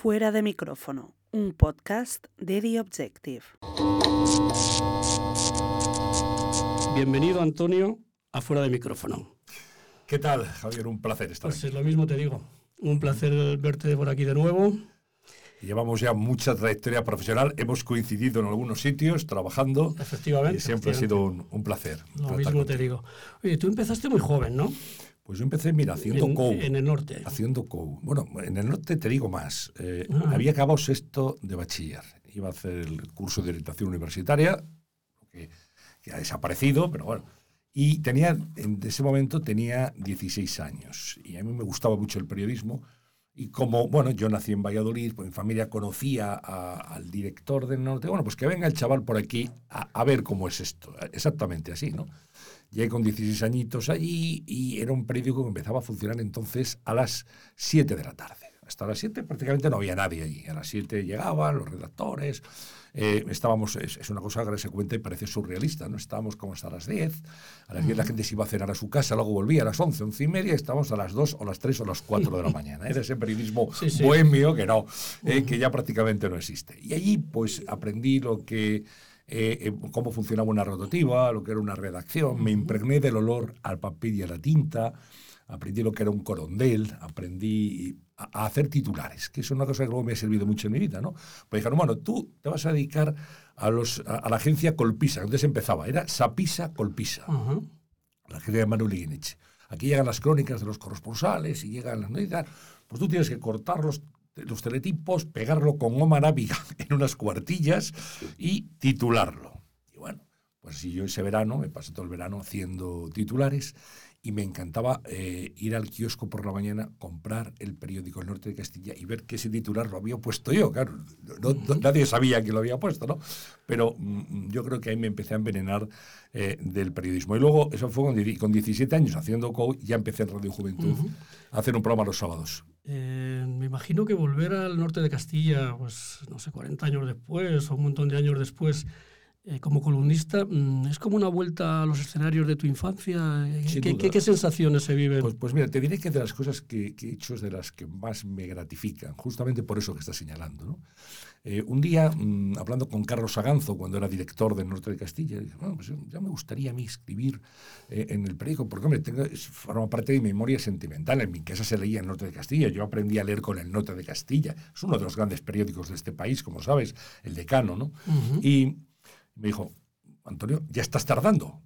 Fuera de micrófono, un podcast de The Objective. Bienvenido, Antonio, a Fuera de micrófono. ¿Qué tal, Javier? Un placer estar Pues aquí. es lo mismo te digo. Un placer verte por aquí de nuevo. Llevamos ya mucha trayectoria profesional, hemos coincidido en algunos sitios trabajando Efectivamente. y siempre ha efectivamente. sido un, un placer. Lo mismo te contigo. digo. Oye, tú empezaste muy joven, ¿no? Pues yo empecé, mira, haciendo en, COU. en el norte. Haciendo COU. Bueno, en el norte te digo más. Eh, Ah. Había acabado sexto de bachiller. Iba a hacer el curso de orientación universitaria, que, que ha desaparecido, pero bueno. Y tenía, en ese momento tenía 16 años. Y a mí me gustaba mucho el periodismo. Y como, bueno, yo nací en Valladolid, pues mi familia conocía a- al director del norte. Bueno, pues que venga el chaval por aquí a, a ver cómo es esto. Exactamente así, ¿no? Llegué con 16 añitos allí y era un periódico que empezaba a funcionar entonces a las 7 de la tarde. Hasta las 7 prácticamente no había nadie allí. A las 7 llegaban los redactores. eh, estábamos, es, es una cosa que se cuenta y parece surrealista, ¿no? Estábamos como hasta las 10. A las 10 la gente se iba a cenar a su casa, luego volvía a las 11, 11 y media y estábamos a las 2 o las 3 o las 4 de la mañana. Era ese periodismo Sí, sí. bohemio que no, eh, que ya prácticamente no existe. Y allí pues aprendí lo que eh, eh, cómo funcionaba una rotativa, lo que era una redacción, me impregné del olor al papel y a la tinta, aprendí lo que era un corondel, aprendí a, a hacer titulares, que es una cosa que luego me ha servido mucho en mi vida, ¿no? Pues dijeron, bueno, tú te vas a dedicar a, los, a, a la agencia Colpisa, entonces empezaba, era Sapisa Colpisa la agencia de Manuel Iguineche. Aquí llegan las crónicas de los corresponsales y llegan las noticias. Pues tú tienes que cortar los, teletipos, pegarlo con goma arábiga en unas cuartillas y titularlo. Y bueno, pues si yo ese verano, me pasé todo el verano haciendo titulares y me encantaba eh, ir al kiosco por la mañana, comprar el periódico El Norte de Castilla y ver que ese titular lo había puesto yo. Claro, no- no- nadie sabía que lo había puesto, ¿no? Pero mm, yo creo que ahí me empecé a envenenar eh, del periodismo. Y luego, eso fue con, con 17 años haciendo co ya empecé en Radio Juventud a hacer un programa los sábados. Eh, me imagino que volver al norte de Castilla, pues no sé, 40 años después o un montón de años después, eh, como columnista, mm, es como una vuelta a los escenarios de tu infancia. ¿Qué, qué- qué sensaciones se viven? Pues, pues mira, te diré que de las cosas que, que he hecho es de las que más me gratifican, justamente por eso que estás señalando. ¿no? Eh, un día, mm, hablando con Carlos Aganzo, cuando era director del Norte de Castilla, dije, bueno, pues ya me gustaría a mí escribir eh, en el periódico, porque hombre, tengo, forma parte de mi memoria sentimental. En mi casa se leía el Norte de Castilla, yo aprendí a leer con el Norte de Castilla. Es uno de los grandes periódicos de este país, como sabes, el decano, ¿no? Ujú. Y me dijo, Antonio, ya estás tardando.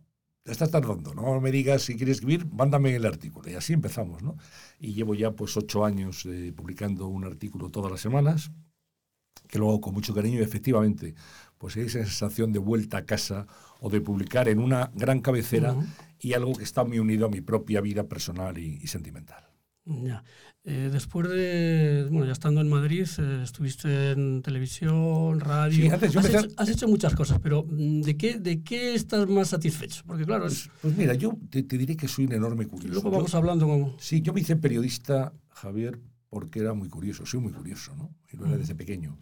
Ya estás tardando. No me digas si quieres escribir, mándame el artículo. Y así empezamos, ¿no? Y llevo ya pues ocho años eh, publicando un artículo todas las semanas, que lo hago con mucho cariño y efectivamente, pues esa sensación de vuelta a casa o de publicar en una gran cabecera y algo que está muy unido a mi propia vida personal y, y sentimental. Ya. Eh, después de, bueno, ya estando en Madrid, eh, estuviste en televisión, radio. Sí, antes yo has, hecho, has hecho muchas cosas, pero mm, ¿de qué, ¿de qué estás más satisfecho? Porque claro, es- Pues, pues mira, yo te, te diré que soy un enorme curioso. luego Yo- vamos hablando con... Sí, yo me hice periodista, Javier, porque era muy curioso, soy muy curioso, ¿no? Y lo era Mm. desde pequeño.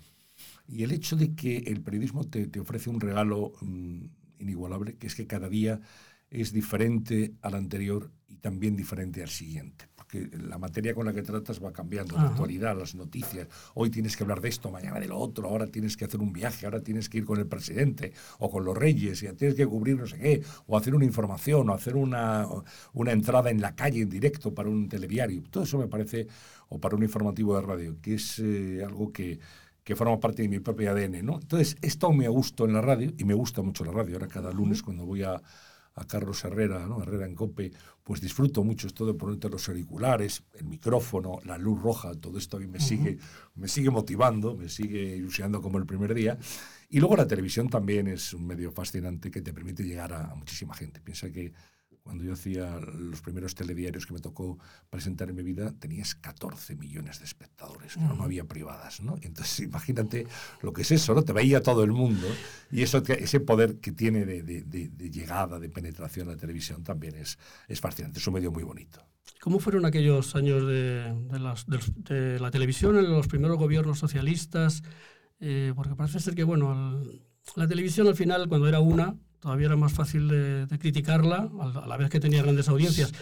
Y el hecho de que el periodismo te, te ofrece un regalo mm, inigualable, que es que cada día es diferente al anterior y también diferente al siguiente. La materia con la que tratas va cambiando, la Ajá. actualidad, las noticias. Hoy tienes que hablar de esto, mañana de lo otro, ahora tienes que hacer un viaje, ahora tienes que ir con el presidente o con los reyes, y tienes que cubrir no sé qué, o hacer una información, o hacer una, una entrada en la calle en directo para un telediario. Todo eso me parece, o para un informativo de radio, que es eh, algo que, que forma parte de mi propio ADN. ¿no? Entonces, esto me gusta en la radio, y me gusta mucho la radio. Ahora cada lunes cuando voy a, a Carlos Herrera, ¿no? Herrera en Cope, pues disfruto mucho esto de ponerte los auriculares, el micrófono, la luz roja, todo esto a mí me, sigue, me sigue motivando, me sigue ilusionando como el primer día. Y luego la televisión también es un medio fascinante que te permite llegar a, a muchísima gente. Piensa que cuando yo hacía los primeros telediarios que me tocó presentar en mi vida, tenías 14 millones de espectadores, no, no había privadas, ¿no? Entonces, imagínate lo que es eso, ¿no? Te veía todo el mundo y eso, ese poder que tiene de, de- de- de llegada, de penetración a la televisión también es, es fascinante, es un medio muy bonito. ¿Cómo fueron aquellos años de, las- la televisión en los primeros gobiernos socialistas? Eh, porque parece ser que, bueno, al- la televisión al final, cuando era una, todavía era más fácil de, de criticarla, a la vez que tenía grandes audiencias.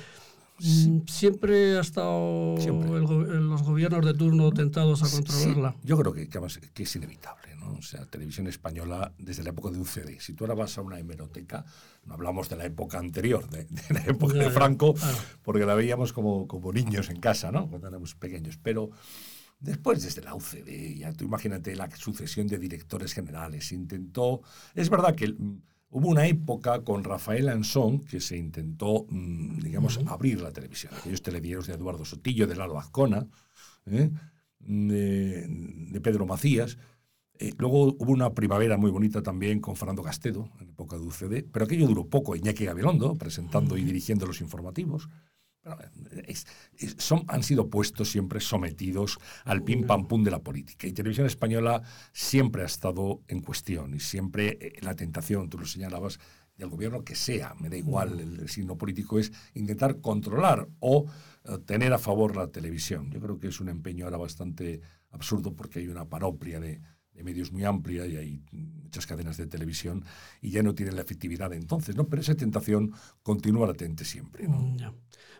Mm, Siempre ha estado Siempre. el los gobiernos de turno tentados a Sí, controlarla. yo creo que, que, es inevitable, ¿no? O sea, televisión española desde la época de UCD. Si tú ahora vas a una hemeroteca, no hablamos de la época anterior, de, de la época Ya, de ya, Franco, claro. porque la veíamos como, como niños en casa, ¿no? Cuando éramos pequeños. Pero después, desde la UCD, ya tú imagínate la sucesión de directores generales. Intentó. Es verdad que hubo una época con Rafael Ansón que se intentó, mm, digamos, abrir la televisión. Aquellos telediarios de Eduardo Sotillo, de Lalo Azcona, ¿eh? de, de Pedro Macías. Eh, luego hubo una primavera muy bonita también con Fernando Castedo, en época de UCD, pero aquello duró poco. Iñaki Gabilondo, presentando y dirigiendo los informativos. Eh, es- es- son, han sido puestos siempre sometidos al pim pam pum de la política. Y Televisión Española siempre ha estado en cuestión y siempre eh, la tentación, tú lo señalabas, del gobierno que sea, me da igual el, el signo político, es intentar controlar o eh, tener a favor la televisión. Yo creo que es un empeño ahora bastante absurdo porque hay una panoplia de, de medios muy amplia y hay muchas cadenas de televisión y ya no tienen la efectividad de entonces, ¿no? Pero esa tentación continúa latente siempre, ¿no? Ya.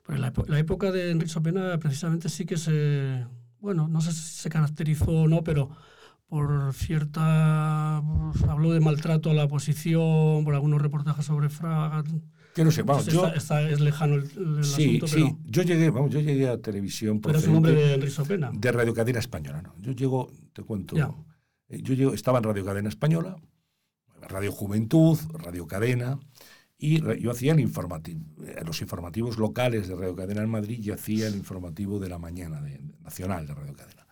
Pues la, época de Enrique Sopena precisamente sí que se, bueno, no sé si se caracterizó o no, pero por cierta, pues, habló de maltrato a la oposición, por algunos reportajes sobre Fraga. Que no sé, vamos, Entonces yo... está- está- es lejano el, el Sí, asunto, sí, pero, yo llegué, vamos, yo llegué a televisión pero es un nombre procedente de Enrique Sopena. de Radio Cadena Española, ¿no? Yo llego, te cuento, Ya. Yo llego, estaba en Radio Cadena Española, Radio Juventud, Radio Cadena, y yo hacía eh, los informativos locales de Radio Cadena en Madrid y hacía el informativo de la mañana de, nacional de Radio Cadena.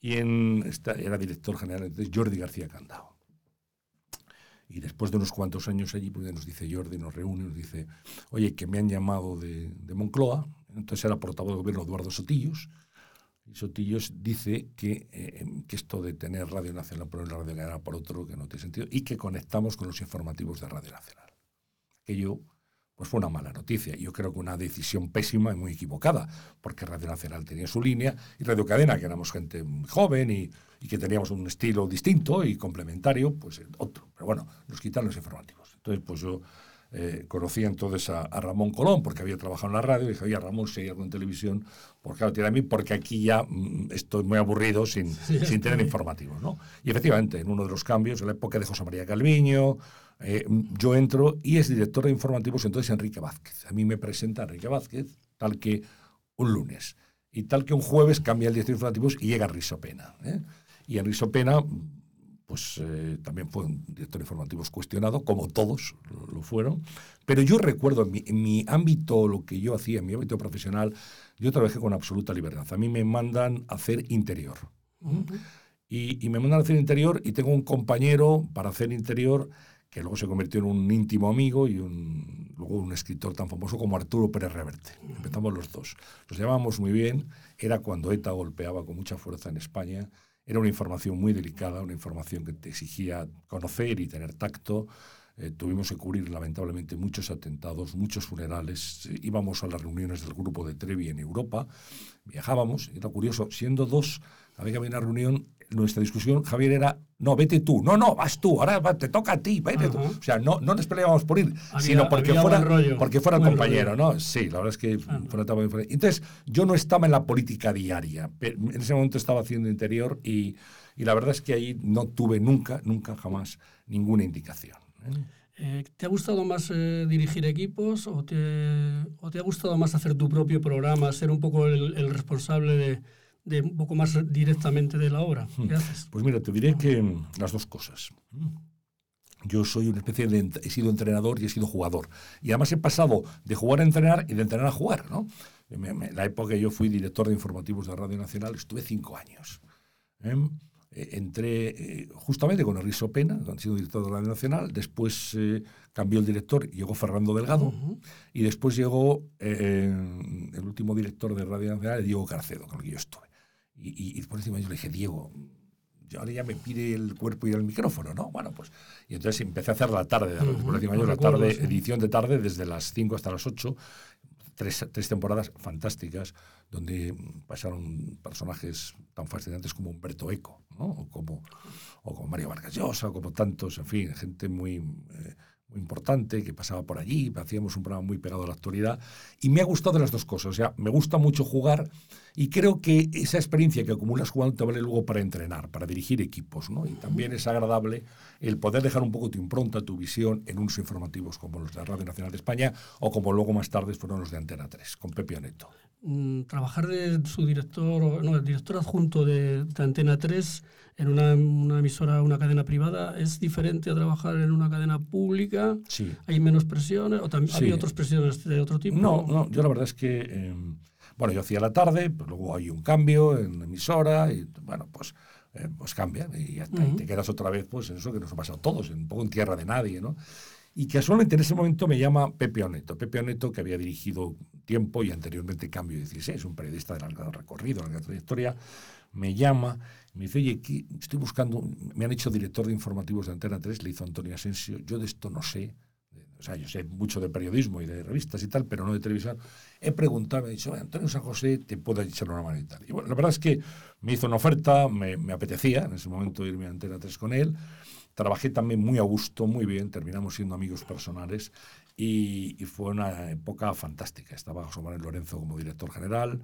Y en esta, era director general entonces Jordi García Candao. Y después de unos cuantos años allí, pues nos dice Jordi, nos reúne, nos dice, oye, que me han llamado de, de Moncloa, entonces era portavoz de gobierno Eduardo Sotillos, Sotillos dice que, eh, que esto de tener Radio Nacional por un lado, Radio Cadena por otro, que no tiene sentido, y que conectamos con los informativos de Radio Nacional. Aquello pues fue una mala noticia. Yo creo que una decisión pésima y muy equivocada, porque Radio Nacional tenía su línea y Radio Cadena, que éramos gente joven y, y que teníamos un estilo distinto y complementario, pues otro. Pero bueno, nos quitaron los informativos. Entonces, pues yo eh, conocía entonces a, a Ramón Colón, porque había trabajado en la radio, y dije, oye, Ramón, si hay algo en televisión, por qué no tiene a mí? Porque aquí ya mm, estoy muy aburrido sin, sin tener informativos, ¿no? Y efectivamente, en uno de los cambios, en la época de José María Calviño, eh, yo entro y es director de informativos entonces Enrique Vázquez. A mí me presenta Enrique Vázquez, tal que un lunes. Y tal que un jueves cambia el director de informativos y llega Risopena. ¿eh? Y en Risopena, pues eh, también fue un director de informativos cuestionado, como todos lo, fueron. Pero yo recuerdo en mi, en mi ámbito, lo que yo hacía, en mi ámbito profesional, yo trabajé con absoluta libertad. A mí me mandan a hacer interior. Y, y me mandan a hacer interior y tengo un compañero para hacer interior que luego se convirtió en un íntimo amigo y un, luego un escritor tan famoso como Arturo Pérez Reverte. Empezamos los dos. Nos llevábamos muy bien. Era cuando ETA golpeaba con mucha fuerza en España. Era una información muy delicada, una información que te exigía conocer y tener tacto. Eh, tuvimos que cubrir lamentablemente muchos atentados, muchos funerales. Íbamos a las reuniones del grupo de Trevi en Europa, viajábamos. Era curioso, siendo dos, había que haber una reunión. Nuestra discusión, Javier, era: no, vete tú, no, no, vas tú, ahora va, te toca a ti, vete tú. Ajá. O sea, no, no nos peleábamos por ir, Había- sino porque fuera, porque fuera buen compañero, rollo. ¿no? Sí, la verdad es que Ah. fue una etapa fuerte. Entonces, yo no estaba en la política diaria. pero En ese momento estaba haciendo interior y, y la verdad es que ahí no tuve nunca, nunca jamás ninguna indicación. ¿Eh? ¿Te ha gustado más eh, dirigir equipos o te, o te ha gustado más hacer tu propio programa, ser un poco el, el responsable de, de un poco más directamente de la obra? ¿Qué haces? Pues mira, te diré que mm, las dos cosas. Yo soy una especie de... He sido entrenador y he sido jugador. Y además he pasado de jugar a entrenar y de entrenar a jugar, ¿no? Me- la época que yo fui director de informativos de Radio Nacional, estuve cinco años. ¿eh? Eh, entré eh, justamente con Enrique Pena, que han sido director de Radio Nacional. Después eh, cambió el director, llegó Fernando Delgado. Y después llegó eh, el último director de Radio Nacional, Diego Carcedo, con el que yo estuve. Y, y, y después encima yo le dije, Diego, yo ahora ya me pide el cuerpo y el micrófono, ¿no? Bueno, pues. Y entonces empecé a hacer la tarde, de Ujú, por encima yo la tarde, edición de tarde, desde las 5 hasta las 8. Tres, tres temporadas fantásticas donde pasaron personajes tan fascinantes como Humberto Eco, ¿no? o, como, o como Mario Vargas Llosa, o como tantos, en fin, gente muy, eh, muy importante que pasaba por allí, hacíamos un programa muy pegado a la actualidad y me ha gustado las dos cosas, o sea, me gusta mucho jugar y creo que esa experiencia que acumulas jugando te vale luego para entrenar, para dirigir equipos, ¿no? Y también es agradable el poder dejar un poco tu impronta, tu visión en unos informativos como los de la Radio Nacional de España o como luego más tarde fueron los de Antena 3, con Pepe Aneto. Mm, trabajar de su director, no, el director adjunto de, de Antena 3 en una, una, emisora, una cadena privada, ¿es diferente a trabajar en una cadena pública? Sí. ¿Hay menos presiones? ¿O también Sí. había otras presiones de otro tipo? No, no, yo la verdad es que, eh, bueno, yo hacía la tarde, pues luego hay un cambio en la emisora y, bueno, pues, eh, pues cambian y te quedas otra vez, pues, en eso que nos ha pasado a todos, un poco en tierra de nadie, ¿no? Y casualmente en ese momento me llama Pepe Oneto. Pepe Oneto, que había dirigido tiempo y anteriormente Cambio 16, un periodista de largo recorrido, larga trayectoria, me llama y me dice, oye, ¿qué- estoy buscando, me han hecho director de informativos de Antena 3, le hizo Antonio Asensio, yo de esto no sé, o sea, yo sé mucho de periodismo y de revistas y tal, pero no de televisión. He preguntado, me ha dicho, "Oye, Antonio San José, te puedo echar una mano y tal. Y bueno, la verdad es que me hizo una oferta, me, me apetecía en ese momento irme a Antena 3 con él. Trabajé también muy a gusto, muy bien, terminamos siendo amigos personales y, y fue una época fantástica. Estaba José Manuel Lorenzo como director general,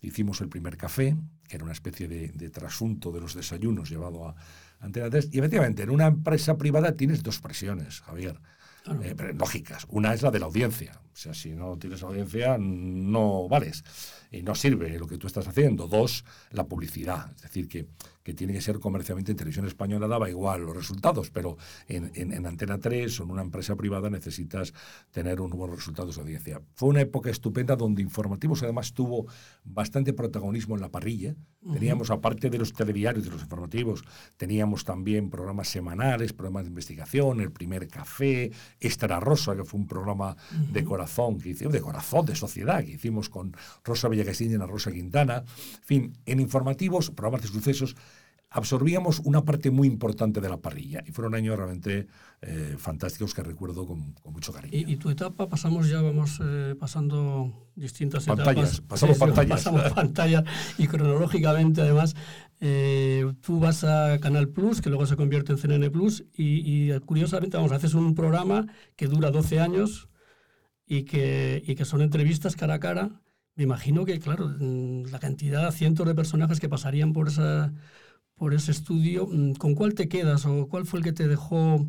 hicimos el primer café, que era una especie de, de trasunto de los desayunos llevado a Antena 3. Y efectivamente, en una empresa privada tienes dos presiones, Javier, Claro. eh, pero lógicas. Una es la de la audiencia. O sea, si no tienes audiencia, no vales y no sirve lo que tú estás haciendo. Dos, la publicidad. Es decir, que, que tiene que ser comercialmente en televisión española, daba igual los resultados, pero en, en- en Antena 3 o en una empresa privada necesitas tener unos buenos resultados de audiencia. Fue una época estupenda donde Informativos además tuvo bastante protagonismo en la parrilla. Teníamos, aparte de los telediarios, de los informativos, teníamos también programas semanales, programas de investigación, el primer café, Extra Rosa, que fue un programa de corazón, que hicimos, de corazón, de sociedad, que hicimos con Rosa Villacastín y Ana Rosa Quintana. En fin, en informativos, programas de sucesos, absorbíamos una parte muy importante de la parrilla. Y fueron años realmente eh, fantásticos que recuerdo con, con mucho cariño. Y, y tu etapa, pasamos ya, vamos eh, pasando distintas Pantallas, etapas. pasamos pantallas. Pasamos pantallas y cronológicamente, además, eh, tú vas a Canal Plus, que luego se convierte en CNN Plus, y, y, curiosamente, vamos, haces un programa que dura 12 años y que, y que son entrevistas cara a cara. Me imagino que, claro, mm, la cantidad, cientos de personajes que pasarían por esa por ese estudio, mm, ¿con cuál te quedas o cuál fue el que te dejó,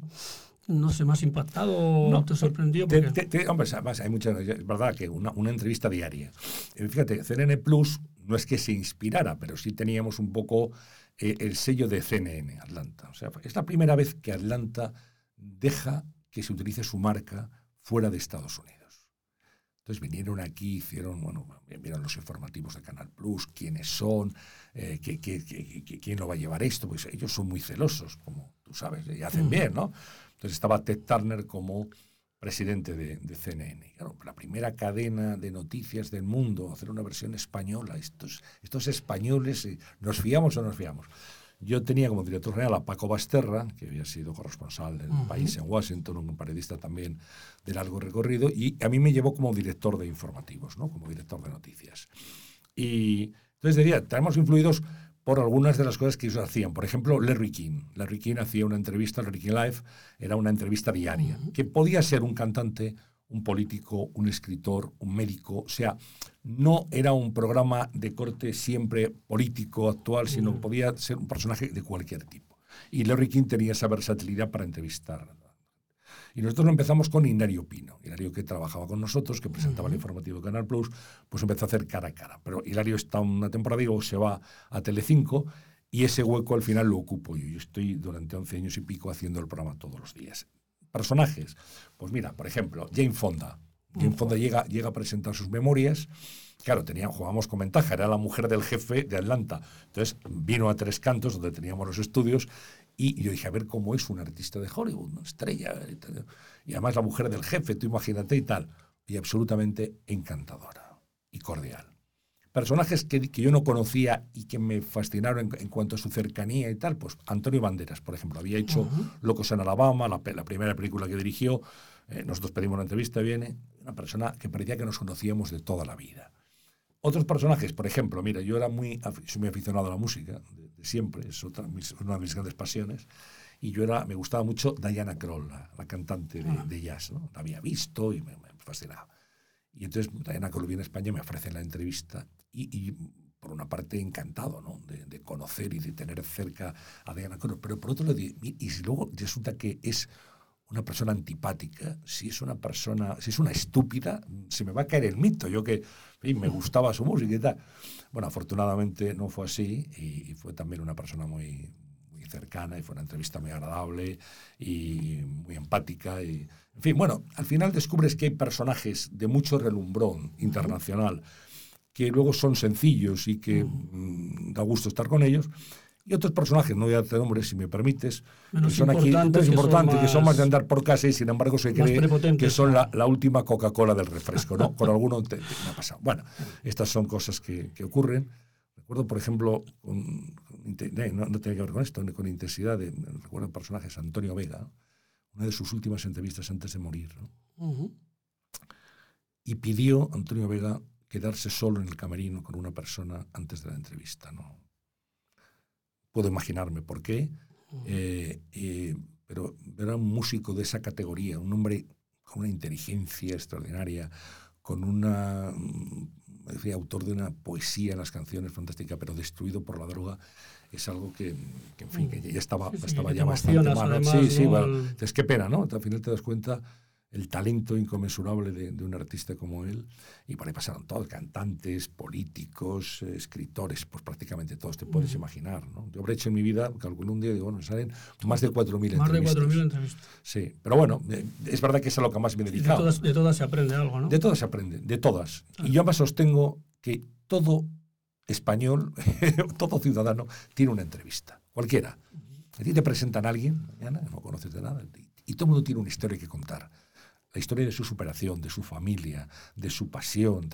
no sé, más impactado o No, te sorprendió? Te- te- te- hombre, además hay muchas, es verdad que una, una entrevista diaria. Eh, Fíjate, CNN Plus no es que se inspirara, pero sí teníamos un poco eh, el sello de CNN, Atlanta. O sea, es la primera vez que Atlanta deja que se utilice su marca fuera de Estados Unidos. Entonces vinieron aquí, hicieron, bueno, vieron los informativos de Canal Plus, quiénes son, eh, qué- qué- qué- quién lo va a llevar esto, pues ellos son muy celosos, como tú sabes, y hacen bien, ¿no? Entonces estaba Ted Turner como presidente de, de CNN. Claro, la primera cadena de noticias del mundo, hacer una versión española, estos, estos españoles, eh, ¿nos fiamos o no nos fiamos? Yo tenía como director general a Paco Basterra, que había sido corresponsal del Ujú. país en Washington, un periodista también de largo recorrido, y a mí me llevó como director de informativos, ¿no? como director de noticias. Y entonces diría, estamos influidos por algunas de las cosas que ellos hacían. Por ejemplo, Larry King. Larry King hacía una entrevista, Larry King Live, era una entrevista diaria, que podía ser un cantante, un político, un escritor, un médico, o sea, no era un programa de corte siempre político, actual, sino que podía ser un personaje de cualquier tipo. Y Larry King tenía esa versatilidad para entrevistar. Y nosotros empezamos con Hilario Pino. Hilario que trabajaba con nosotros, que presentaba el informativo de Canal Plus, pues empezó a hacer cara a cara. Pero Hilario está una temporada y luego se va a Telecinco y ese hueco al final lo ocupo yo. Yo estoy durante 11 años y pico haciendo el programa todos los días. Personajes. Pues mira, por ejemplo, Jane Fonda. Jane Fonda llega, llega a presentar sus memorias. Claro, tenían, jugábamos con ventaja, era la mujer del jefe de Atlanta. Entonces vino a Tres Cantos, donde teníamos los estudios, y yo dije, a ver cómo es un artista de Hollywood, una estrella. Y, tal. y además la mujer del jefe, tú imagínate y tal. Y absolutamente encantadora y cordial. Personajes que, que yo no conocía y que me fascinaron en, en cuanto a su cercanía y tal, pues Antonio Banderas, por ejemplo, había hecho. Locos en Alabama, la, primera película que dirigió. Eh, nosotros pedimos una entrevista, viene una persona que parecía que nos conocíamos de toda la vida. Otros personajes, por ejemplo, mira, yo era muy, soy muy aficionado a la música, de, siempre, es otra, una de mis grandes pasiones, y yo era, me gustaba mucho Diana Kroll, la, cantante de, de, jazz, ¿no? La había visto y me, me fascinaba. Y entonces Diana viene a España, me ofrece la entrevista y, por una parte encantado ¿no? de, conocer y de tener cerca a Diana Kroll, pero por otro lado, y si luego resulta que es una persona antipática, si es una persona, si es una estúpida, se me va a caer el mito. Yo que me gustaba su música y tal. Bueno, afortunadamente no fue así y, fue también una persona muy cercana y fue una entrevista muy agradable y muy empática. Y, en fin, bueno, al final descubres que hay personajes de mucho relumbrón internacional que luego son sencillos y que mm, da gusto estar con ellos y otros personajes, no voy a hacer nombres si me permites, que son aquí importantes, que son más de andar por casa y sin embargo se cree que son la, la última Coca-Cola del refresco, ¿no? Con alguno me ha pasado. Bueno, estas son cosas que, que ocurren. Recuerdo, por ejemplo, con, no, no, tiene que ver con esto, con intensidad, de, recuerdo personajes, Antonio Vega, una de sus últimas entrevistas antes de morir, ¿no? Y pidió Antonio Vega quedarse solo en el camerino con una persona antes de la entrevista, ¿no? puedo imaginarme por qué, eh, eh, pero era un músico de esa categoría, un hombre con una inteligencia extraordinaria, con una mm, autor de una poesía en las canciones fantástica, pero destruido por la droga, es algo que, en fin, que ya estaba, estaba ya bastante mal. sí, sí, es que pena, ¿no? Al final te das cuenta el talento inconmensurable de, un artista como él. Y por ahí pasaron todos, cantantes, políticos, escritores, pues prácticamente todos, te puedes imaginar. ¿no? Yo habré hecho en mi vida, calculé un día, digo, bueno, salen más de 4.000 entrevistas. Más de 4.000 entrevistas. Sí, pero bueno, eh, es verdad que es a lo que más me he dedicado. De todas, de todas, se aprende algo, ¿no? De todas se aprende, de todas. Y yo más sostengo que todo español, todo ciudadano, tiene una entrevista, cualquiera. A ti te presentan a alguien, mañana, no conoces de nada, y todo el mundo tiene una historia que contar la historia de su superación, de su familia, de su pasión.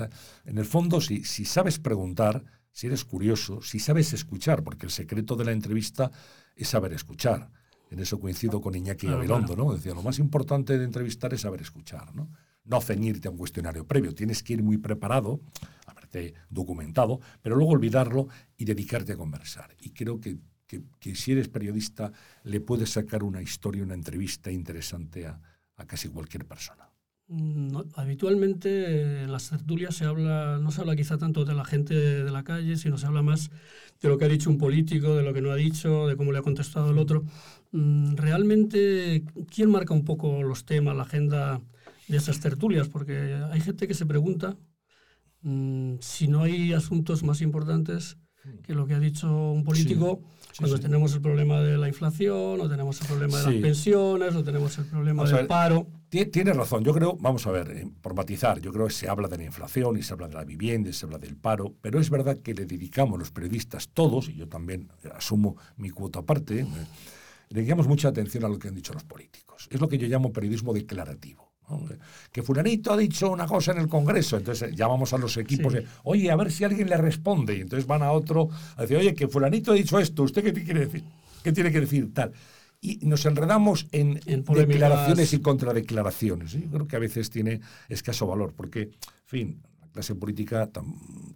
En el fondo, si, si sabes preguntar, si eres curioso, si sabes escuchar, porque el secreto de la entrevista es saber escuchar. En eso coincido con Iñaki Gabilondo, ¿no? Decía, lo más importante de entrevistar es saber escuchar, ¿no? No ceñirte a un cuestionario previo, tienes que ir muy preparado, haberte documentado, pero luego olvidarlo y dedicarte a conversar. Y creo que, que, que si eres periodista le puedes sacar una historia, una entrevista interesante a, a casi cualquier persona. Mm, habitualmente en las tertulias se habla, no se habla quizá tanto de la gente de la calle, sino se habla más de lo que ha dicho un político, de lo que no ha dicho, de cómo le ha contestado el otro. Mm, realmente, ¿quién marca un poco los temas, la agenda de esas tertulias? Porque hay gente que se pregunta mm, si no hay asuntos más importantes que lo que ha dicho un político cuando tenemos el problema de la inflación, o tenemos el problema de las pensiones, o tenemos el problema del paro. Tienes razón, yo creo, vamos a ver, eh, por matizar, yo creo que se habla de la inflación y se habla de la vivienda y se habla del paro, pero es verdad que le dedicamos los periodistas todos, y yo también asumo mi cuota aparte, eh, le dedicamos mucha atención a lo que han dicho los políticos. Es lo que yo llamo periodismo declarativo. Que fulanito ha dicho una cosa en el Congreso, entonces llamamos a los equipos, de, oye, a ver si alguien le responde, y entonces van a otro a decir, oye, que fulanito ha dicho esto, ¿usted qué quiere decir? ¿Qué tiene que decir tal? Y nos enredamos en, declaraciones y contradeclaraciones. Yo creo que a veces tiene escaso valor, porque, en fin, clase política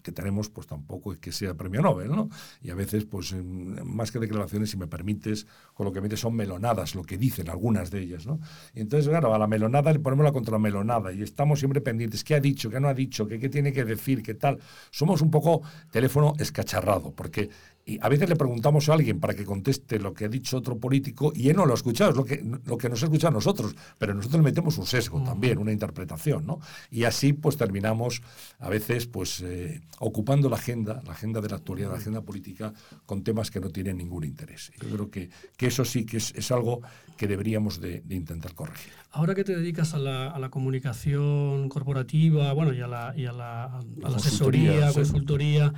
que tenemos, pues tampoco es que sea premio Nobel, ¿no? Y a veces, pues más que declaraciones, si me permites, con lo que metes son melonadas, lo que dicen algunas de ellas, ¿no? Y entonces, claro, a la melonada le ponemos la contramelonada y estamos siempre pendientes, ¿qué ha dicho, qué no ha dicho, qué tiene que decir, qué tal? Somos un poco teléfono escacharrado, porque y a veces le preguntamos a alguien para que conteste lo que ha dicho otro político y él no lo ha escuchado, es lo que, lo que nos ha escuchado a nosotros, pero nosotros le metemos un sesgo también, una interpretación, ¿no? Y así pues terminamos a veces pues eh, ocupando la agenda, la agenda de la actualidad, la agenda política, con temas que no tienen ningún interés. Yo creo que, que eso sí que es, algo que deberíamos de, intentar corregir. Ahora que te dedicas a la, a la comunicación corporativa, bueno, y a la, y a la, a la asesoría, consultoría,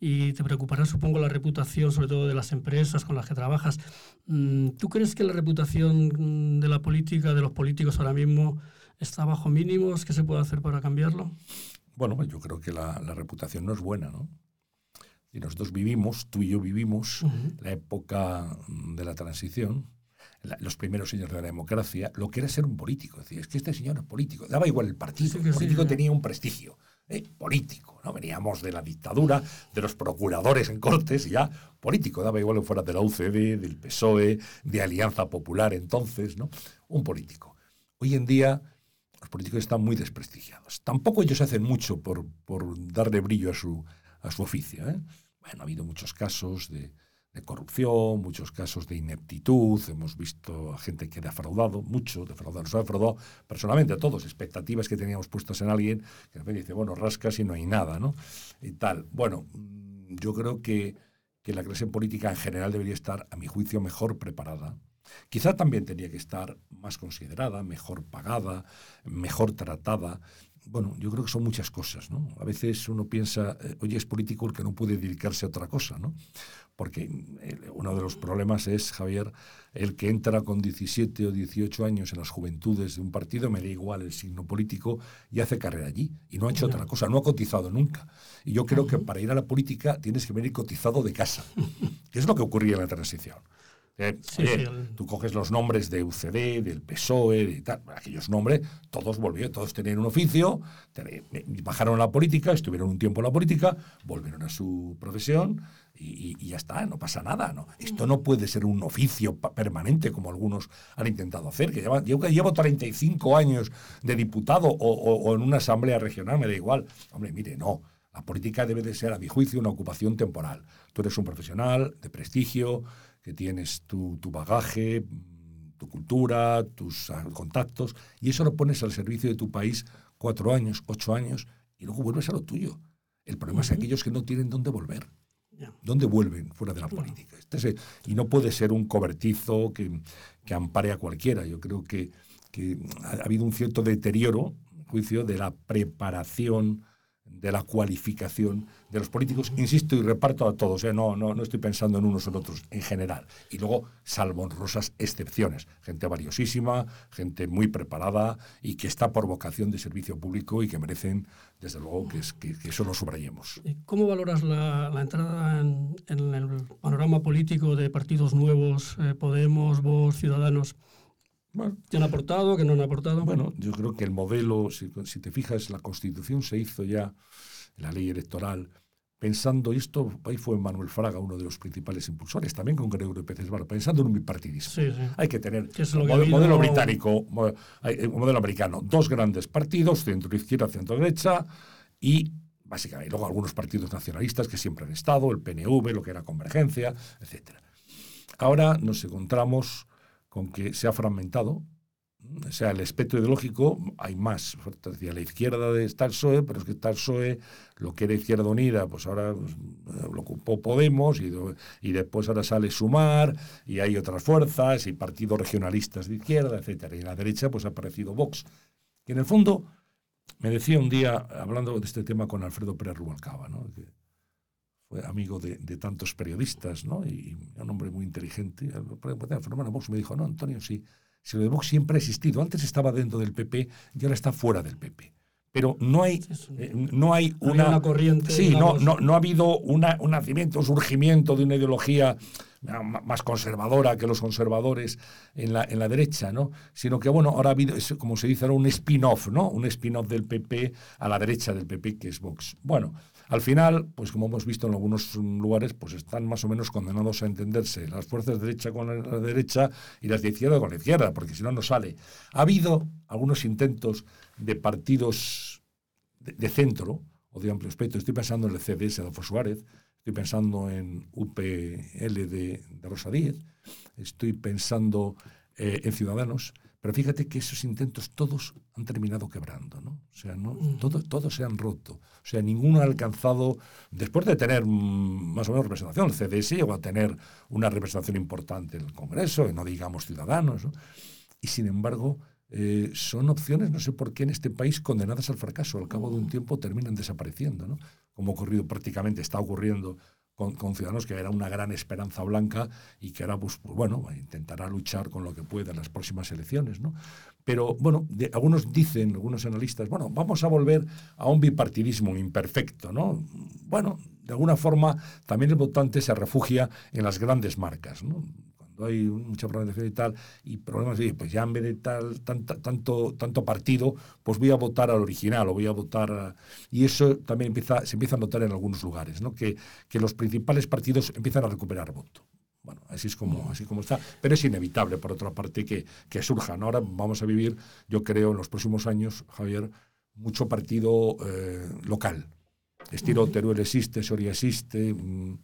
y te preocupará, supongo, la reputación, sobre todo de las empresas con las que trabajas. Mm, ¿Tú crees que la reputación de la política, de los políticos ahora mismo, está bajo mínimos? ¿Qué se puede hacer para cambiarlo? Bueno, yo creo que la, reputación no es buena, ¿no? Y nosotros vivimos, tú y yo vivimos la época de la transición, los primeros años de la democracia, lo que era ser un político. Es decir, es que este señor es político. Daba igual el partido. el político tenía un prestigio. ¿eh? político. ¿no? Veníamos de la dictadura, de los procuradores en cortes y ya político. Daba igual que fuera de la UCD, del PSOE, de Alianza Popular entonces, ¿no? Un político. Hoy en día los políticos están muy desprestigiados. Tampoco ellos hacen mucho por, por darle brillo a su, a su oficio. ¿eh? Bueno, ha habido muchos casos de, de, corrupción, muchos casos de ineptitud, hemos visto a gente que ha defraudado, mucho defraudado, nos ha defraudado personalmente a todos, expectativas que teníamos puestas en alguien, que de repente dice, bueno, rascas y no hay nada, ¿no? Y tal. Bueno, mm, yo creo que, que la clase política en general debería estar, a mi juicio, mejor preparada Quizá también tenía que estar más considerada, mejor pagada, mejor tratada. Bueno, yo creo que son muchas cosas, ¿no? A veces uno piensa, eh, oye, es político el que no puede dedicarse a otra cosa, ¿no? Porque eh, uno de los problemas es, Javier, el que entra con 17 o 18 años en las juventudes de un partido, me da igual el signo político, y hace carrera allí. Y no ha hecho otra cosa, no ha cotizado nunca. Y yo creo que para ir a la política tienes que venir cotizado de casa, que es lo que ocurría en la transición. Eh, tú coges los nombres de UCD, del PSOE, y tal, aquellos nombres, todos volvieron, todos tenían un oficio, bajaron a la política, estuvieron un tiempo en la política, volvieron a su profesión y, ya está, no pasa nada. ¿no? Esto no puede ser un oficio permanente como algunos han intentado hacer, que lleva, yo llevo 35 años de diputado o, o en una asamblea regional, me da igual. Hombre, mire, no. La política debe de ser, a mi juicio, una ocupación temporal. Tú eres un profesional de prestigio, que tienes tu, bagaje, tu cultura, tus contactos, y eso lo pones al servicio de tu país cuatro años, ocho años, y luego vuelves a lo tuyo. El problema es aquellos que no tienen dónde volver. ¿Dónde vuelven fuera de la política? Este y no puede ser un cobertizo que, que ampare a cualquiera. Yo creo que, que ha habido un cierto deterioro, juicio, de la preparación de la cualificación de los políticos, insisto y reparto a todos, ¿eh? no, no, no estoy pensando en unos o en otros, en general. Y luego, salvo honrosas excepciones, gente valiosísima, gente muy preparada y que está por vocación de servicio público y que merecen, desde luego, que, que, eso lo subrayemos. ¿Cómo valoras la, entrada en, el panorama político de partidos nuevos, eh, Podemos, Vox, Ciudadanos? Bueno, ¿Qué han aportado? ¿Qué no han aportado? Bueno, yo creo que el modelo, si, te fijas, la Constitución se hizo ya, la ley electoral, pensando, y esto ahí fue Manuel Fraga, uno de los principales impulsores, también con Gregorio Pérez Varo, pensando en un bipartidismo. Sí, sí. Hay que tener modelo, modelo, británico, modelo americano, dos grandes partidos, centro-izquierda, centro-derecha, y básicamente, luego algunos partidos nacionalistas que siempre han estado, el PNV, lo que era Convergencia, etc. Ahora nos encontramos con que se ha fragmentado. O sea, el espectro ideológico hay más. Decía, la izquierda de está PSOE, pero es que está PSOE, lo que era Izquierda Unida, pues ahora pues, lo ocupó Podemos y, y, después ahora sale Sumar y hay otras fuerzas y partidos regionalistas de izquierda, etcétera. Y en la derecha pues ha aparecido Vox. Y en el fondo, me decía un día, hablando de este tema con Alfredo Pérez Rubalcaba, ¿no? Fue amigo de, tantos periodistas, ¿no? Y un hombre muy inteligente. El fenómeno Vox me dijo, no, Antonio, sí, si lo de Vox siempre ha existido. Antes estaba dentro del PP y ahora está fuera del PP. Pero no hay, eh, no hay una, corriente. Sí, no, no, no ha habido una, un nacimiento, un surgimiento de una ideología más conservadora que los conservadores en la, en la derecha, ¿no? Sino que, bueno, ahora ha habido, como se dice ahora, un spin-off, ¿no? Un spin-off del PP a la derecha del PP, que es Vox. Bueno, al final, pues como hemos visto en algunos lugares, pues están más o menos condenados a entenderse las fuerzas de derecha con la derecha y las de izquierda con la izquierda, porque si no, no sale. Ha habido algunos intentos de partidos de, centro o de amplio espectro. Estoy pensando en el CDS de Adolfo Suárez, Estoy pensando en UPL de, Rosa Díez, estoy pensando eh, en Ciudadanos, pero fíjate que esos intentos todos han terminado quebrando, ¿no? O sea, ¿no? Todos, todos se han roto. O sea, ninguno ha alcanzado, después de tener mm, más o menos representación, el CDS llegó a tener una representación importante en el Congreso, y no digamos Ciudadanos, ¿no? y sin embargo eh, son opciones, no sé por qué en este país, condenadas al fracaso. Al cabo de un tiempo terminan desapareciendo, ¿no? como ha ocurrido prácticamente, está ocurriendo con, Ciudadanos, que era una gran esperanza blanca y que ahora, pues, pues, bueno, intentará luchar con lo que pueda en las próximas elecciones. ¿no? Pero, bueno, algunos dicen, algunos analistas, bueno, vamos a volver a un bipartidismo imperfecto. ¿no? Bueno, de alguna forma, también el votante se refugia en las grandes marcas. Hay mucha fragmentación y tal, y problemas de, pues ya en vez de tal, tanto, tanto partido, pues voy a votar al original o voy a votar... y eso también empieza, se empieza a notar en algunos lugares, ¿no? que, que los principales partidos empiezan a recuperar voto. Bueno, así es como, así como está. Pero es inevitable, por otra parte, que, que surjan. Ahora vamos a vivir, yo creo, en los próximos años, Javier, mucho partido eh, local. Estilo Teruel existe, Soria existe, mm,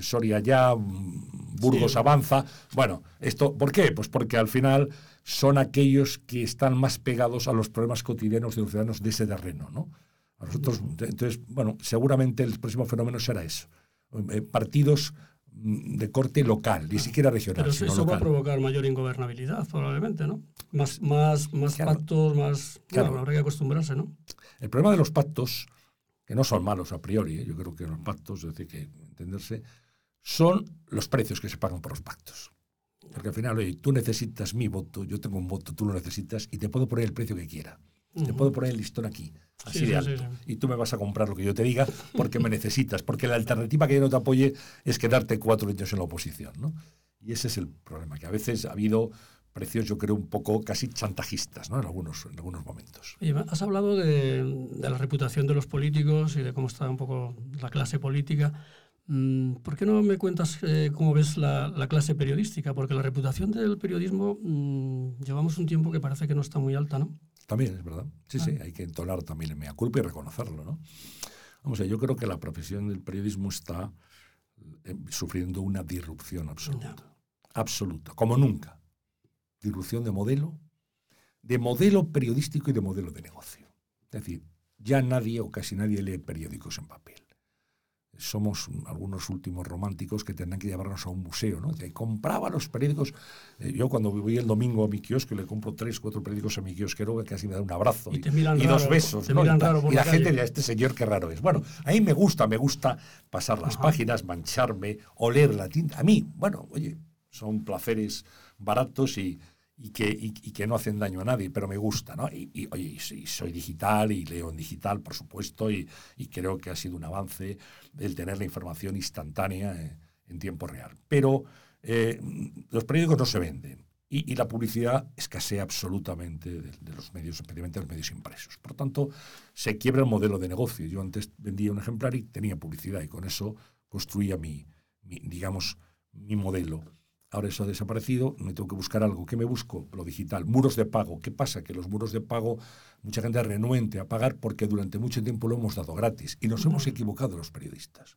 Soria ya, Burgos avanza. Bueno, esto, ¿por qué? Pues porque al final son aquellos que están más pegados a los problemas cotidianos de los ciudadanos de ese terreno, ¿no? A nosotros, entonces, bueno, seguramente el próximo fenómeno será eso. Eh, partidos mm, de corte local, ni siquiera regional. Pero eso va a provocar mayor ingobernabilidad, probablemente, ¿no? Más, más, más pactos, más. Claro, habrá que acostumbrarse, ¿no? El problema de los pactos, que no son malos a priori, ¿eh? yo creo que los pactos, es decir, que entenderse, son los precios que se pagan por los pactos. Porque al final, oye, tú necesitas mi voto, yo tengo un voto, tú lo necesitas y te puedo poner el precio que quiera. Te puedo poner el listón aquí, así de alto. y tú me vas a comprar lo que yo te diga porque me necesitas. Porque la alternativa que yo no te apoye es quedarte cuatro años en la oposición. ¿no? Y ese es el problema, que a veces ha habido precios, yo creo, un poco casi chantajistas ¿no? en, algunos, en algunos momentos. has hablado de, de, la reputación de los políticos y de cómo está un poco la clase política. Mm, ¿Por qué no me cuentas eh, cómo ves la, clase periodística? Porque la reputación del periodismo mm, llevamos un tiempo que parece que no está muy alta, ¿no? También es verdad. Sí, sí, ah. hay que entonar también en mea culpa y reconocerlo, ¿no? Vamos a yo creo que la profesión del periodismo está eh, sufriendo una disrupción absoluta. Absoluta, como nunca. Disrupción de modelo, de modelo periodístico y de modelo de negocio. Es decir, ya nadie o casi nadie lee periódicos en papel somos algunos últimos románticos que tendrán que llevarnos a un museo, ¿no? compraba los periódicos. Eh, yo cuando voy el domingo a mi kiosco le compro tres, cuatro periódicos a mi kiosquero, que casi me da un abrazo y, dos besos. ¿no? y, la, gente dirá, este señor qué raro es. Bueno, a mí me gusta, me gusta pasar las páginas, mancharme, oler la tinta. A mí, bueno, oye, son placeres baratos y, y que, y, que no hacen daño a nadie, pero me gusta, ¿no? Y, oye, soy digital y leo en digital, por supuesto, y, creo que ha sido un avance el tener la información instantánea eh, en tiempo real. Pero eh, los periódicos no se venden y, la publicidad escasea absolutamente de, los medios, especialmente los medios impresos. Por tanto, se quiebra el modelo de negocio. Yo antes vendía un ejemplar y tenía publicidad y con eso construía mi, mi digamos, mi modelo. Ahora eso ha desaparecido, me tengo que buscar algo. ¿Qué me busco? Lo digital. Muros de pago. ¿Qué pasa? Que los muros de pago, mucha gente es renuente a pagar porque durante mucho tiempo lo hemos dado gratis. Y nos hemos equivocado los periodistas.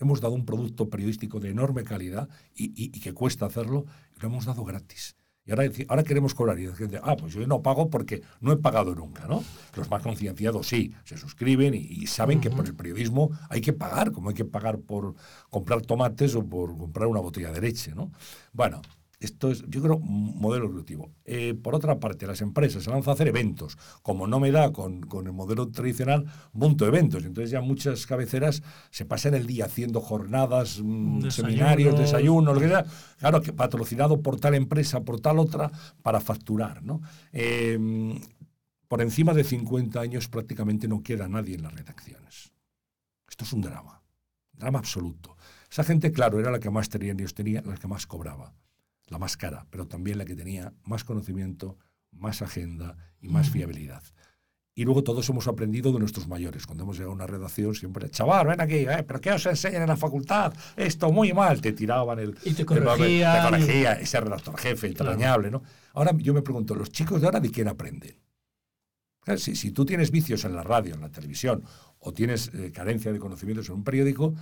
Hemos dado un producto periodístico de enorme calidad y, y que cuesta hacerlo y lo hemos dado gratis. Y ahora, ahora queremos cobrar. Y gente, ah, pues yo no pago porque no he pagado nunca, ¿no? Los más concienciados sí, se suscriben y, saben que por el periodismo hay que pagar, como hay que pagar por comprar tomates o por comprar una botella de leche, ¿no? Bueno, esto es, yo creo, un modelo evolutivo. Eh, por otra parte, las empresas se lanzan a hacer eventos. Como no me da con, con, el modelo tradicional, monto eventos. Entonces ya muchas cabeceras se pasan el día haciendo jornadas, mm, seminarios, desayunos, lo que sea. Claro, que patrocinado por tal empresa, por tal otra, para facturar. ¿no? Em, por encima de 50 años prácticamente no queda nadie en las redacciones. Esto es un drama. Drama absoluto. Esa gente, claro, era la que más tenía, tenía, la que más cobraba la más cara, pero también la que tenía más conocimiento, más agenda y más fiabilidad. Y luego todos hemos aprendido de nuestros mayores. Cuando hemos llegado a una redacción, siempre, chaval, ven aquí, ¿eh? ¿pero qué os enseñan en la facultad? Esto muy mal. Te tiraban el. Y te corregían. te corregía ese redactor jefe, entrañable, ¿no? Ahora yo me pregunto, ¿los chicos de ahora de quién aprenden? Si, si, tú tienes vicios en la radio, en la televisión, o tienes eh, carencia de conocimientos en un periódico,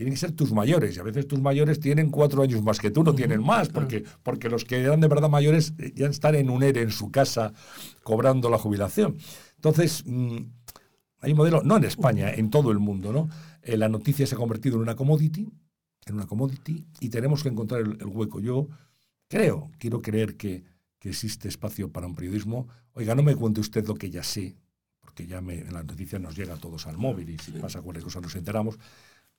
tienen que ser tus mayores. Y a veces tus mayores tienen cuatro años más que tú, no tienen más, porque, porque los que eran de verdad mayores eh, ya están en un ERE en su casa cobrando la jubilación. Entonces, mm, hay un modelo, no en España, en todo el mundo, ¿no? Eh, la noticia se ha convertido en una commodity, en una commodity, y tenemos que encontrar el, hueco. Yo creo, quiero creer que, que, existe espacio para un periodismo. Oiga, no me cuente usted lo que ya sé, porque ya me, en las noticias nos llega a todos al móvil y si pasa cualquier cosa nos enteramos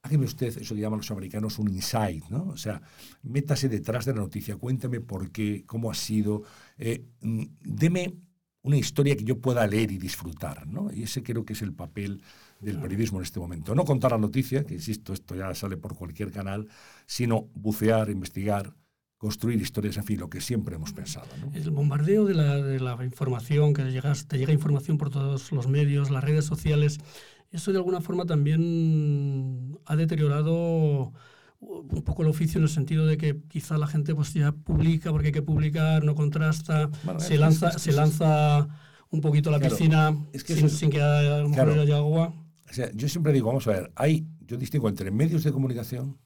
hágame usted eso que llaman los americanos un insight, ¿no? O sea, métase detrás de la noticia, cuéntame por qué, cómo ha sido, eh, mm, deme una historia que yo pueda leer y disfrutar, ¿no? Y ese creo que es el papel del periodismo en este momento. No contar la noticia, que insisto, esto ya sale por cualquier canal, sino bucear, investigar, construir historias, en fin, lo que siempre hemos pensado. ¿no? El bombardeo de la, de la información, que llegas, te llega información por todos los medios, las redes sociales, eso de alguna forma también ha deteriorado un poco el oficio en el sentido de que quizá la gente pues ya publica porque hay que publicar, no contrasta, bueno, se lanza, es, se lanza un poquito a la claro, piscina es que sin, sin, que a lo mejor claro. haya agua. O sea, yo siempre digo, vamos a ver, hay, yo distingo entre medios de comunicación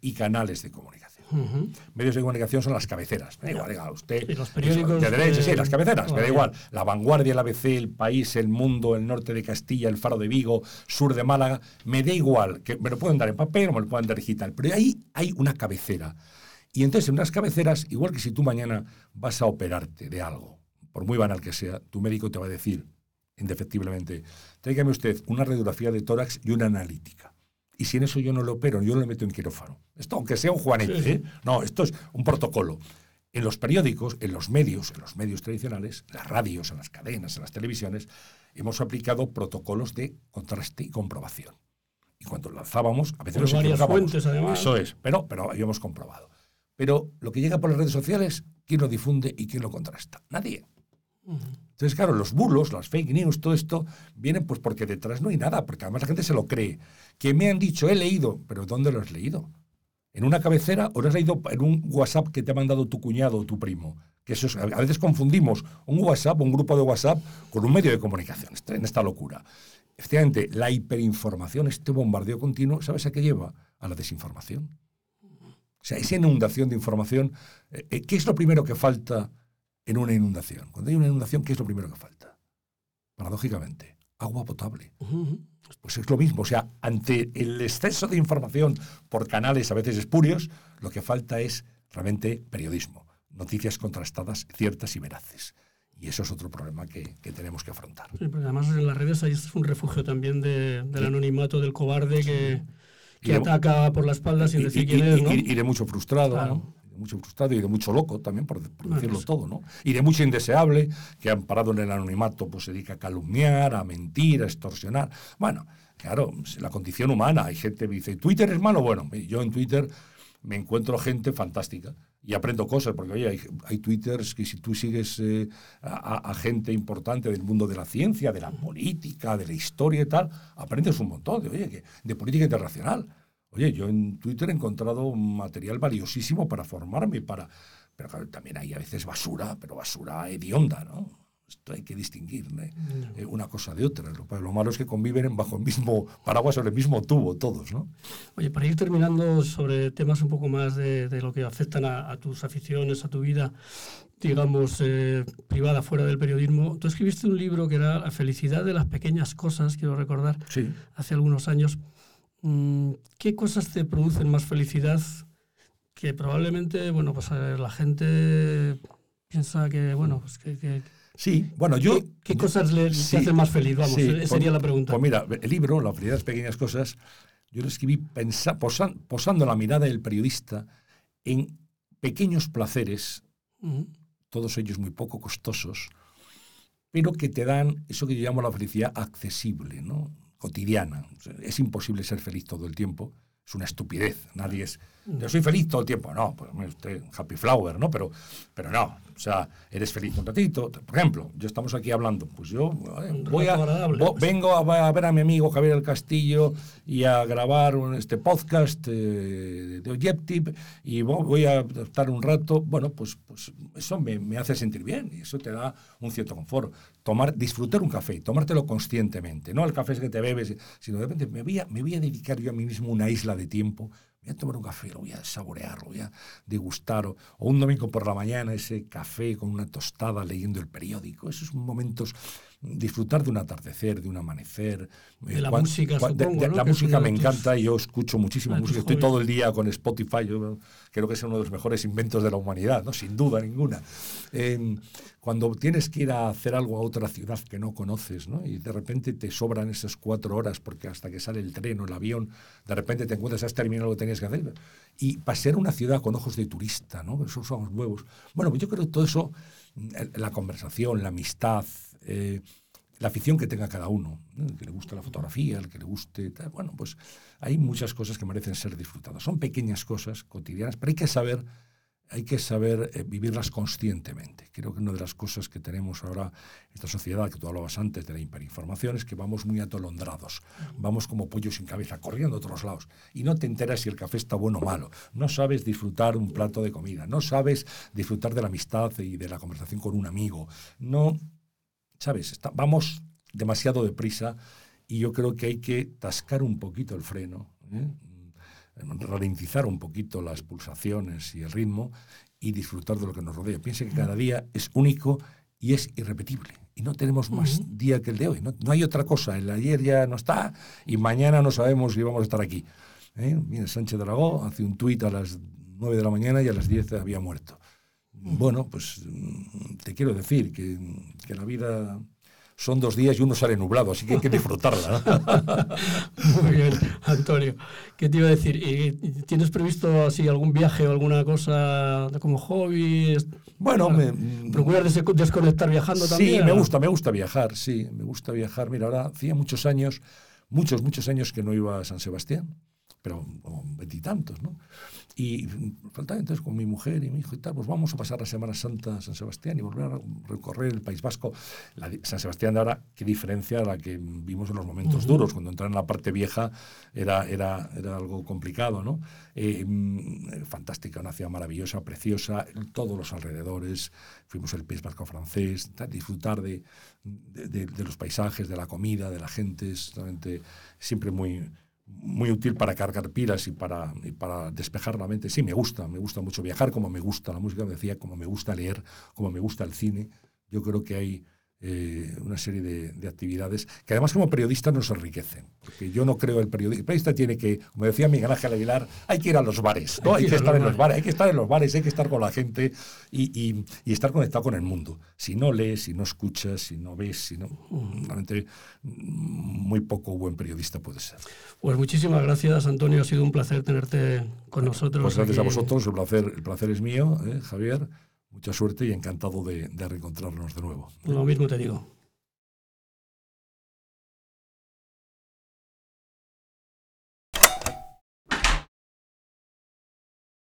y canales de comunicación. Uh -huh. Medios de comunicación son las cabeceras. Me da igual, diga, usted. Y los periódicos. De derecha, sí, las cabeceras. Me da igual. La Vanguardia, el ABC, El País, El Mundo, El Norte de Castilla, El Faro de Vigo, Sur de Málaga. Me da igual. que Me lo pueden dar en papel o me lo pueden dar digital. Pero ahí hay una cabecera. Y entonces en unas cabeceras, igual que si tú mañana vas a operarte de algo, por muy banal que sea, tu médico te va a decir, indefectiblemente, tráigame usted una radiografía de tórax y una analítica. Y si en eso yo no lo opero, yo no lo meto en quirófano. Esto, aunque sea un juanete, sí. ¿eh? no, esto es un protocolo. En los periódicos, en los medios, en los medios tradicionales, las radios, en las cadenas, en las televisiones, hemos aplicado protocolos de contraste y comprobación. Y cuando lanzábamos, a veces varias fuentes, además. Eso es, pero, pero habíamos comprobado. Pero lo que llega por las redes sociales, ¿quién lo difunde y quién lo contrasta? Nadie. Entonces, claro, los bulos, las fake news, todo esto, vienen pues porque detrás no hay nada, porque además la gente se lo cree. Que me han dicho, he leído, pero ¿dónde lo has leído? ¿En una cabecera o lo has leído en un WhatsApp que te ha mandado tu cuñado o tu primo? Que a veces confundimos un WhatsApp, un grupo de WhatsApp, con un medio de comunicación, en esta locura. Efectivamente, la hiperinformación, este bombardeo continuo, ¿sabes a qué lleva? A la desinformación. O sea, esa inundación de información, eh, ¿qué es lo primero que falta en una inundación? Cuando hay una inundación, ¿qué es lo primero que falta? Paradójicamente, agua potable. Uh -huh. Pues es lo mismo, o sea, ante el exceso de información por canales a veces espurios, lo que falta es realmente periodismo, noticias contrastadas, ciertas y veraces. Y eso es otro problema que, que tenemos que afrontar. Sí, porque además en las redes ahí es un refugio también de, del sí. anonimato del cobarde que, que de, ataca por la espalda sin y, decir y, quién es, ¿no? Y, de mucho frustrado, claro. ¿no? Mucho frustrado y de mucho loco también, por, por decirlo todo, ¿no? Y de mucho indeseable, que han parado en el anonimato, pues se dedica a calumniar, a mentir, a extorsionar. Bueno, claro, la condición humana, hay gente que dice, ¿Twitter es malo? Bueno, yo en Twitter me encuentro gente fantástica y aprendo cosas, porque oye, hay, hay twitters que si tú sigues eh, a, a, gente importante del mundo de la ciencia, de la política, de la historia y tal, aprendes un montón de, oye, que, de política internacional. Oye, yo en Twitter he encontrado material valiosísimo para formarme, para... pero claro, también hay a veces basura, pero basura hedionda, ¿no? Esto hay que distinguir ¿no? eh, una cosa de otra. Lo, lo, malo es que conviven bajo el mismo paraguas, sobre el mismo tubo, todos, ¿no? Oye, para ir terminando sobre temas un poco más de, de lo que afectan a, a, tus aficiones, a tu vida, digamos, eh, privada, fuera del periodismo, tú escribiste un libro que era La felicidad de las pequeñas cosas, quiero recordar, sí. hace algunos años. Mm, ¿Qué cosas te producen más felicidad? Que probablemente, bueno, pues la gente piensa que, bueno, pues que, que Sí, bueno, yo... ¿Qué, qué cosas le, sí, hacen más feliz? Vamos, sí, esa sería pues, la pregunta. Pues mira, el libro, La felicidad de las pequeñas cosas, yo lo escribí pensa, posan, posando la mirada del periodista en pequeños placeres, uh -huh. todos ellos muy poco costosos, pero que te dan eso que yo llamo la felicidad accesible, ¿no? Cotidiana. Es imposible ser feliz todo el tiempo, es una estupidez. Nadie es. Yo soy feliz todo el tiempo. No, pues usted, happy flower, ¿no? Pero, pero no. O sea, eres feliz un ratito. Por ejemplo, yo estamos aquí hablando. Pues yo eh, voy a, vo, vengo a, a, ver a mi amigo Javier del Castillo y a grabar un, este podcast eh, de Objective y voy a estar un rato. Bueno, pues, pues eso me, me, hace sentir bien y eso te da un cierto confort. Tomar, disfrutar un café, tomártelo conscientemente. No el café es que te bebes, sino de repente me voy a, me voy a dedicar yo a mí mismo una isla de tiempo voy a tomar un café, lo voy a saborear, lo voy a degustar, o, o, un domingo por la mañana ese café con una tostada leyendo el periódico, esos momentos, disfrutar de un atardecer, de un amanecer. De la cuando, música, cuando, supongo, de, ¿no? la música me encanta, y yo escucho muchísima ah, música, estoy todo el día con Spotify, yo creo que es uno de los mejores inventos de la humanidad, ¿no? sin duda ninguna. Eh, cuando tienes que ir a hacer algo a otra ciudad que no conoces, ¿no? Y de repente te sobran esas cuatro horas porque hasta que sale el tren o el avión, de repente te encuentras, has terminado lo que tenías que hacer. Y pasear una ciudad con ojos de turista, ¿no? Esos son los huevos. Bueno, pues yo creo que todo eso, la conversación, la amistad, eh, la afición que tenga cada uno, ¿no? el que le guste la fotografía, el que le guste, tal, bueno, pues hay muchas cosas que merecen ser disfrutadas. Son pequeñas cosas cotidianas, pero hay que saber hay que saber eh, vivirlas conscientemente. Creo que una de las cosas que tenemos ahora, esta sociedad que tú hablabas antes de la hiperinformación, es que vamos muy atolondrados, vamos como pollos sin cabeza, corriendo a otros lados, y no te enteras si el café está bueno o malo, no sabes disfrutar un plato de comida, no sabes disfrutar de la amistad y de la conversación con un amigo, no, sabes, vamos demasiado deprisa y yo creo que hay que tascar un poquito el freno. ¿eh? ralentizar un poquito las pulsaciones y el ritmo y disfrutar de lo que nos rodea. Piense que cada día es único y es irrepetible. Y no tenemos más día que el de hoy. No, hay otra cosa. El ayer ya no está y mañana no sabemos si vamos a estar aquí. ¿Eh? Mira, Sánchez Dragó hace un tuit a las 9 de la mañana y a las 10 había muerto. Bueno, pues mm, te quiero decir que, que la vida son dos días y uno sale nublado, así que hay que disfrutarla. Muy bien, Antonio. ¿Qué te iba a decir? ¿Tienes previsto así algún viaje o alguna cosa como hobby? Bueno, me, ¿procuras desconectar viajando también? Sí, me gusta, me gusta viajar, sí, me gusta viajar. Mira, ahora hacía muchos años, muchos, muchos años que no iba a San Sebastián, pero veintitantos, ¿no? Y faltaba entonces con mi mujer y mi hijo y tal, pues vamos a pasar la Semana Santa a San Sebastián y volver a recorrer el País Vasco. La, San Sebastián de ahora, qué diferencia a la que vimos en los momentos duros, cuando entrar en la parte vieja era, era, era algo complicado, ¿no? Eh, mm, fantástica, una ciudad maravillosa, preciosa, todos los alrededores, fuimos el País Vasco francés, disfrutar de, de, de, los paisajes, de la comida, de la gente, es realmente siempre muy muy útil para cargar pilas y para, y para despejar la mente. Sí, me gusta, me gusta mucho viajar, como me gusta la música, decía, como me gusta leer, como me gusta el cine. Yo creo que hay eh, una serie de, actividades que además como periodistas nos enriquecen. Porque yo no creo el periodista. El periodista tiene que, como decía Miguel Ángel Aguilar, hay que ir a los bares, ¿no? hay, que, estar en los bares, hay que estar en los bares, hay que estar con la gente y, estar conectado con el mundo. Si no lees, si no escuchas, si no ves, si no. Realmente muy poco buen periodista puede ser. Pues muchísimas gracias, Antonio. Ha sido un placer tenerte con nosotros. Pues gracias a vosotros, el placer, el placer es mío, ¿eh, Javier. Mucha suerte y encantado de, reencontrarnos de nuevo. Lo mismo te digo.